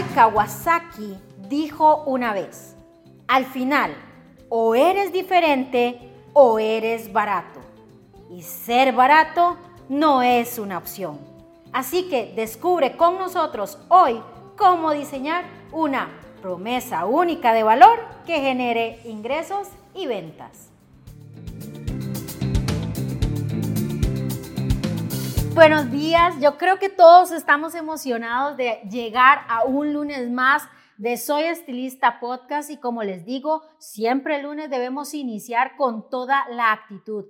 Kawasaki dijo una vez, al final, o eres diferente o eres barato. Y ser barato no es una opción. Así que descubre con nosotros hoy cómo diseñar una promesa única de valor que genere ingresos y ventas. Buenos días, yo creo que todos estamos emocionados de llegar a un lunes más de Soy Estilista Podcast y como les digo, siempre el lunes debemos iniciar con toda la actitud.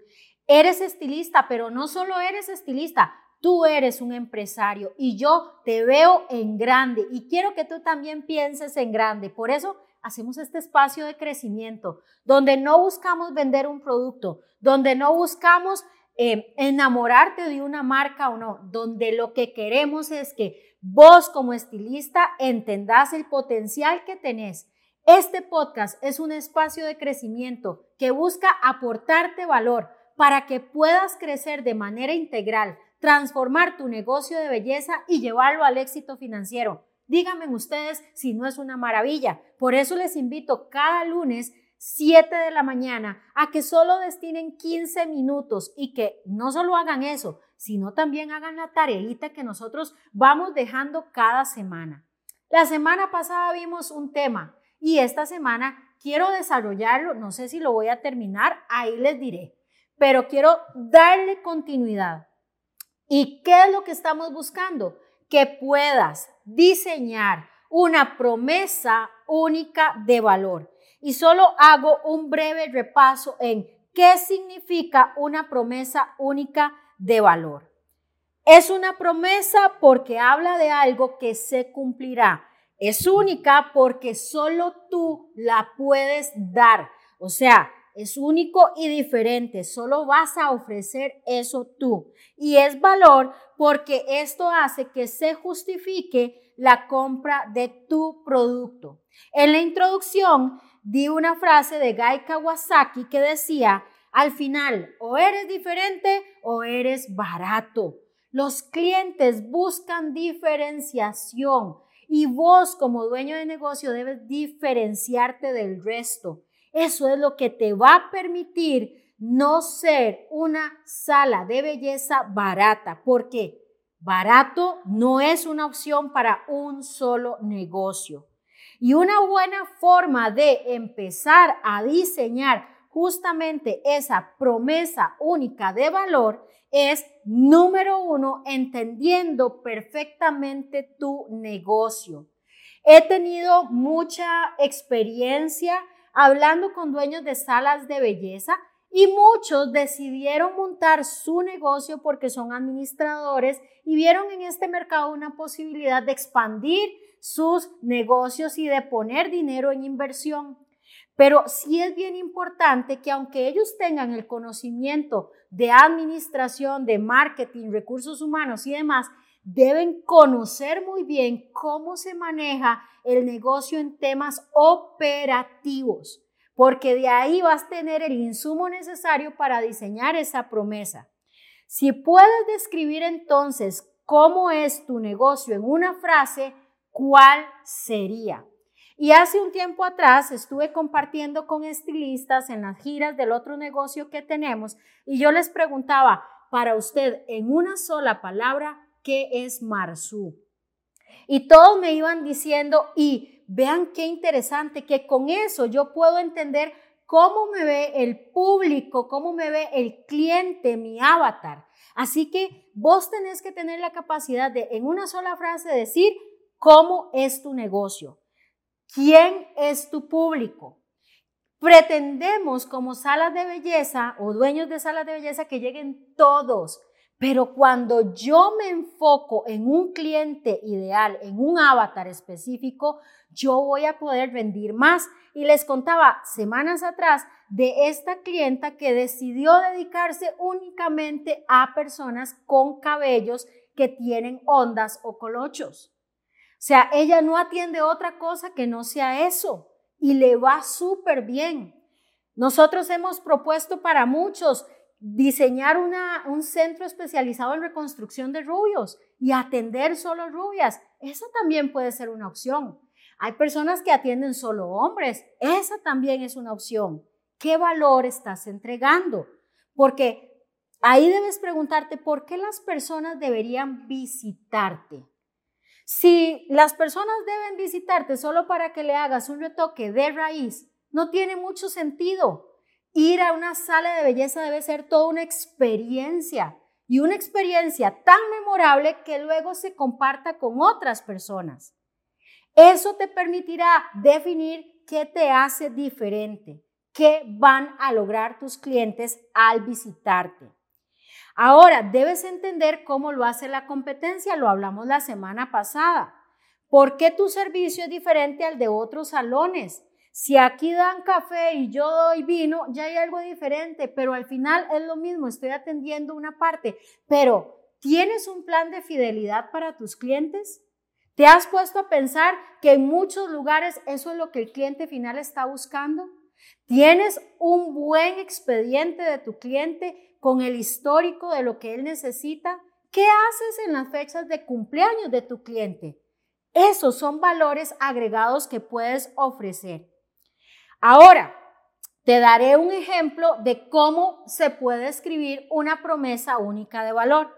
Eres estilista, pero no solo eres estilista, tú eres un empresario y yo te veo en grande y quiero que tú también pienses en grande. Por eso hacemos este espacio de crecimiento donde no buscamos vender un producto, donde no buscamos eh, enamorarte de una marca o no, donde lo que queremos es que vos como estilista entendás el potencial que tenés. Este podcast es un espacio de crecimiento que busca aportarte valor para que puedas crecer de manera integral, transformar tu negocio de belleza y llevarlo al éxito financiero. Díganme ustedes si no es una maravilla. Por eso les invito cada lunes 7 de la mañana a que solo destinen 15 minutos y que no solo hagan eso, sino también hagan la tareita que nosotros vamos dejando cada semana. La semana pasada vimos un tema y esta semana quiero desarrollarlo, no sé si lo voy a terminar, ahí les diré, pero quiero darle continuidad. ¿Y qué es lo que estamos buscando? Que puedas diseñar una promesa única de valor y solo hago un breve repaso en qué significa una promesa única de valor. Es una promesa porque habla de algo que se cumplirá. Es única porque solo tú la puedes dar. O sea, es único y diferente. Solo vas a ofrecer eso tú. Y es valor porque esto hace que se justifique la compra de tu producto. En la introducción di una frase de Guy Kawasaki que decía, al final, o eres diferente o eres barato. Los clientes buscan diferenciación y vos como dueño de negocio debes diferenciarte del resto. Eso es lo que te va a permitir no ser una sala de belleza barata, porque barato no es una opción para un solo negocio. Y una buena forma de empezar a diseñar justamente esa promesa única de valor es, número uno, entendiendo perfectamente tu negocio. He tenido mucha experiencia hablando con dueños de salas de belleza y muchos decidieron montar su negocio porque son administradores y vieron en este mercado una posibilidad de expandir sus negocios y de poner dinero en inversión. Pero sí es bien importante que aunque ellos tengan el conocimiento de administración, de marketing, recursos humanos y demás, deben conocer muy bien cómo se maneja el negocio en temas operativos, porque de ahí vas a tener el insumo necesario para diseñar esa promesa. Si puedes describir entonces cómo es tu negocio en una frase, ¿cuál sería? Y hace un tiempo atrás estuve compartiendo con estilistas en las giras del otro negocio que tenemos y yo les preguntaba, para usted, en una sola palabra, ¿qué es Marsú? Y todos me iban diciendo, y vean qué interesante, que con eso yo puedo entender cómo me ve el público, cómo me ve el cliente, mi avatar. Así que vos tenés que tener la capacidad de en una sola frase decir, ¿Cómo es tu negocio? ¿Quién es tu público? Pretendemos como salas de belleza o dueños de salas de belleza que lleguen todos, pero cuando yo me enfoco en un cliente ideal, en un avatar específico, yo voy a poder rendir más. Y les contaba semanas atrás de esta clienta que decidió dedicarse únicamente a personas con cabellos que tienen ondas o colochos. Sea, ella no atiende otra cosa que no sea eso y le va súper bien. Nosotros hemos propuesto para muchos diseñar una, un centro especializado en reconstrucción de rubios y atender solo rubias. Esa también puede ser una opción. Hay personas que atienden solo hombres. Esa también es una opción. ¿Qué valor estás entregando? Porque ahí debes preguntarte por qué las personas deberían visitarte. Si las personas deben visitarte solo para que le hagas un retoque de raíz, no tiene mucho sentido. Ir a una sala de belleza debe ser toda una experiencia y una experiencia tan memorable que luego se comparta con otras personas. Eso te permitirá definir qué te hace diferente, qué van a lograr tus clientes al visitarte. Ahora, debes entender cómo lo hace la competencia, lo hablamos la semana pasada. ¿Por qué tu servicio es diferente al de otros salones? Si aquí dan café y yo doy vino, ya hay algo diferente, pero al final es lo mismo, estoy atendiendo una parte. Pero, ¿tienes un plan de fidelidad para tus clientes? ¿Te has puesto a pensar que en muchos lugares eso es lo que el cliente final está buscando? ¿Tienes un buen expediente de tu cliente con el histórico de lo que él necesita? ¿Qué haces en las fechas de cumpleaños de tu cliente? Esos son valores agregados que puedes ofrecer. Ahora, te daré un ejemplo de cómo se puede escribir una promesa única de valor.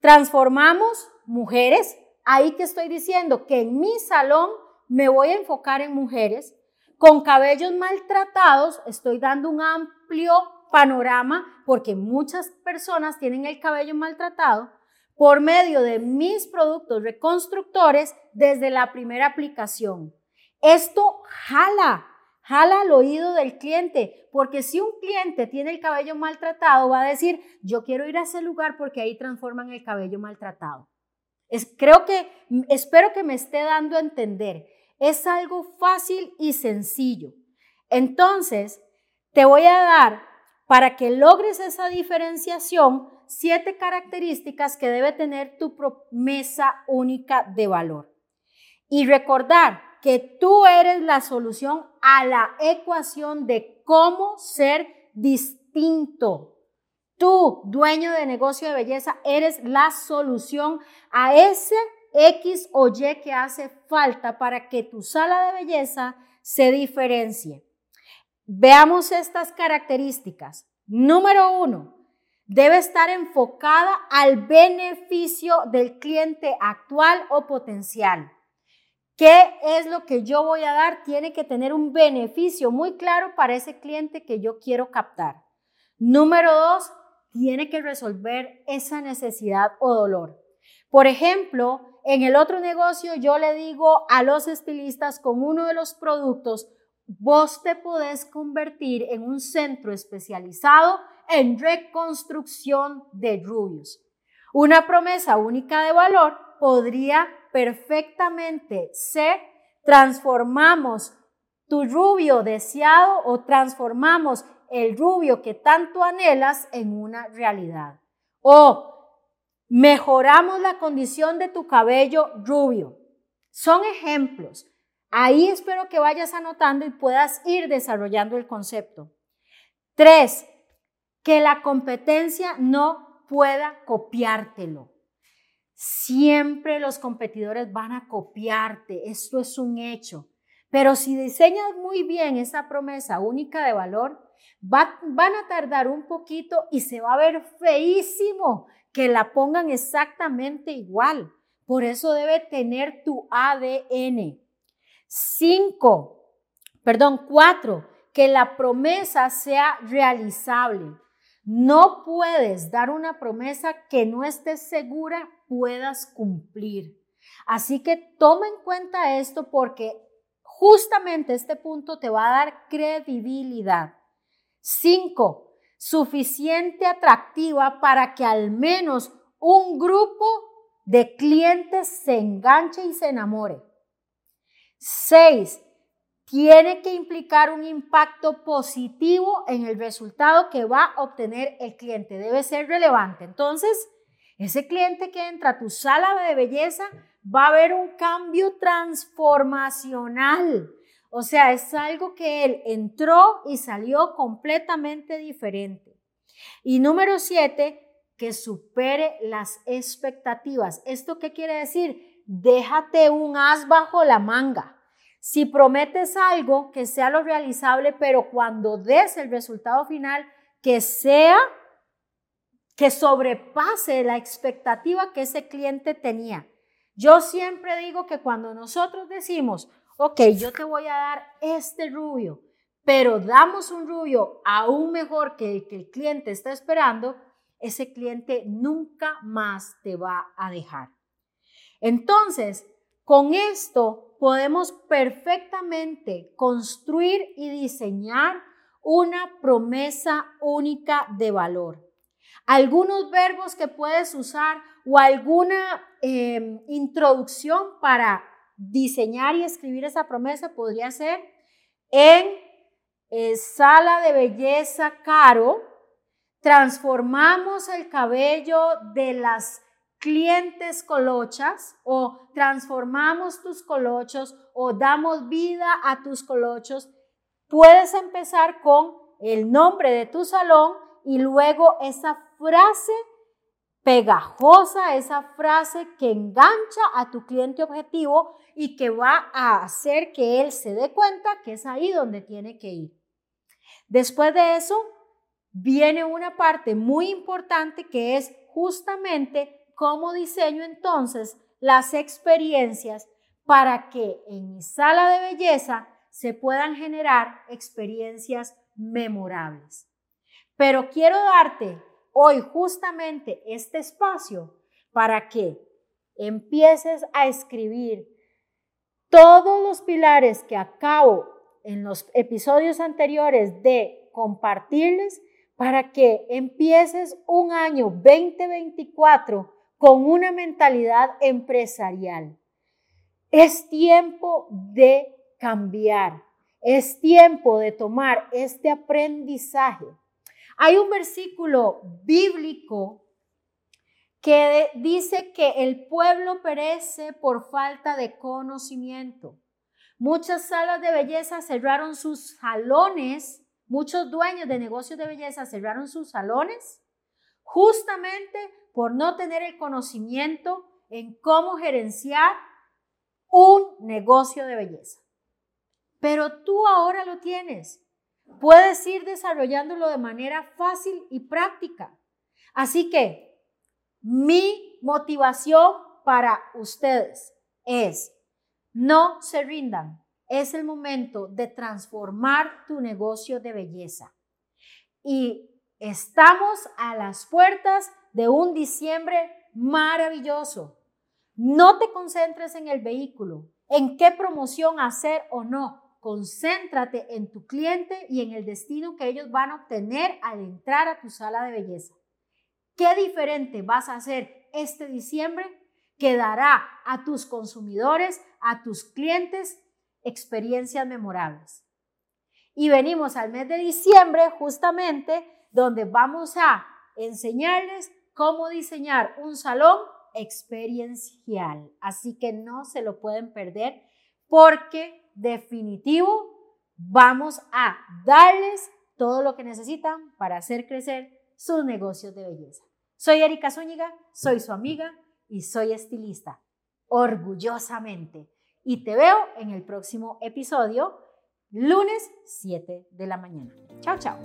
Transformamos mujeres, ahí que estoy diciendo que en mi salón me voy a enfocar en mujeres con cabellos maltratados, estoy dando un amplio panorama porque muchas personas tienen el cabello maltratado por medio de mis productos reconstructores desde la primera aplicación. Esto jala, Jala al oído del cliente, porque si un cliente tiene el cabello maltratado, va a decir, yo quiero ir a ese lugar porque ahí transforman el cabello maltratado. Es, creo que, espero que me esté dando a entender. Es algo fácil y sencillo. Entonces, te voy a dar, para que logres esa diferenciación, siete características que debe tener tu promesa única de valor. Y recordar que tú eres la solución a la ecuación de cómo ser distinto. Tú, dueño de negocio de belleza, eres la solución a ese X o Y que hace falta para que tu sala de belleza se diferencie. Veamos estas características. Número uno, debe estar enfocada al beneficio del cliente actual o potencial. ¿Qué es lo que yo voy a dar? Tiene que tener un beneficio muy claro para ese cliente que yo quiero captar. Número dos, tiene que resolver esa necesidad o dolor. Por ejemplo, en el otro negocio yo le digo a los estilistas con uno de los productos, vos te podés convertir en un centro especializado en reconstrucción de rubios. Una promesa única de valor podría perfectamente ser, transformamos tu rubio deseado o transformamos el rubio que tanto anhelas en una realidad. O mejoramos la condición de tu cabello rubio. Son ejemplos. Ahí espero que vayas anotando y puedas ir desarrollando el concepto. Tres, que la competencia no pueda copiártelo. Siempre los competidores van a copiarte, esto es un hecho. Pero si diseñas muy bien esa promesa única de valor, van a tardar un poquito y se va a ver feísimo que la pongan exactamente igual. Por eso debe tener tu ADN. Cinco, perdón, cuatro, que la promesa sea realizable. No puedes dar una promesa que no estés segura puedas cumplir. Así que toma en cuenta esto porque justamente este punto te va a dar credibilidad. Cinco, suficiente atractiva para que al menos un grupo de clientes se enganche y se enamore. Seis, tiene que implicar un impacto positivo en el resultado que va a obtener el cliente. Debe ser relevante. Entonces, ese cliente que entra a tu sala de belleza va a ver un cambio transformacional. O sea, es algo que él entró y salió completamente diferente. Y número siete, que supere las expectativas. ¿Esto qué quiere decir? Déjate un as bajo la manga. Si prometes algo, que sea lo realizable, pero cuando des el resultado final, que sea que sobrepase la expectativa que ese cliente tenía. Yo siempre digo que cuando nosotros decimos, ok, yo te voy a dar este rubio, pero damos un rubio aún mejor que el que el cliente está esperando, ese cliente nunca más te va a dejar. Entonces, con esto podemos perfectamente construir y diseñar una promesa única de valor. Algunos verbos que puedes usar o alguna em, introducción para diseñar y escribir esa promesa podría ser en eh, sala de belleza caro, transformamos el cabello de las clientes colochas o transformamos tus colochos o damos vida a tus colochos, puedes empezar con el nombre de tu salón y luego esa frase pegajosa, esa frase que engancha a tu cliente objetivo y que va a hacer que él se dé cuenta que es ahí donde tiene que ir. Después de eso, viene una parte muy importante que es justamente cómo diseño entonces las experiencias para que en mi sala de belleza se puedan generar experiencias memorables. Pero quiero darte hoy justamente este espacio para que empieces a escribir todos los pilares que acabo en los episodios anteriores de compartirles para que empieces un año 2024 con una mentalidad empresarial. Es tiempo de cambiar, es tiempo de tomar este aprendizaje. Hay un versículo bíblico que dice que el pueblo perece por falta de conocimiento. Muchas salas de belleza cerraron sus salones Muchos dueños de negocios de belleza cerraron sus salones justamente por no tener el conocimiento en cómo gerenciar un negocio de belleza. Pero tú ahora lo tienes. Puedes ir desarrollándolo de manera fácil y práctica. Así que mi motivación para ustedes es no se rindan, es el momento de transformar tu negocio de belleza. Y estamos a las puertas de un diciembre maravilloso. No te concentres en el vehículo, en qué promoción hacer o no. Concéntrate en tu cliente y en el destino que ellos van a obtener al entrar a tu sala de belleza. ¿Qué diferente vas a hacer este diciembre que dará a tus consumidores, a tus clientes, experiencias memorables. Y venimos al mes de diciembre justamente donde vamos a enseñarles cómo diseñar un salón experiencial. Así que no se lo pueden perder porque definitivo vamos a darles todo lo que necesitan para hacer crecer sus negocios de belleza. Soy Erika Zúñiga, soy su amiga y soy estilista. Orgullosamente y te veo en el próximo episodio, lunes 7 de la mañana. Chao, chao.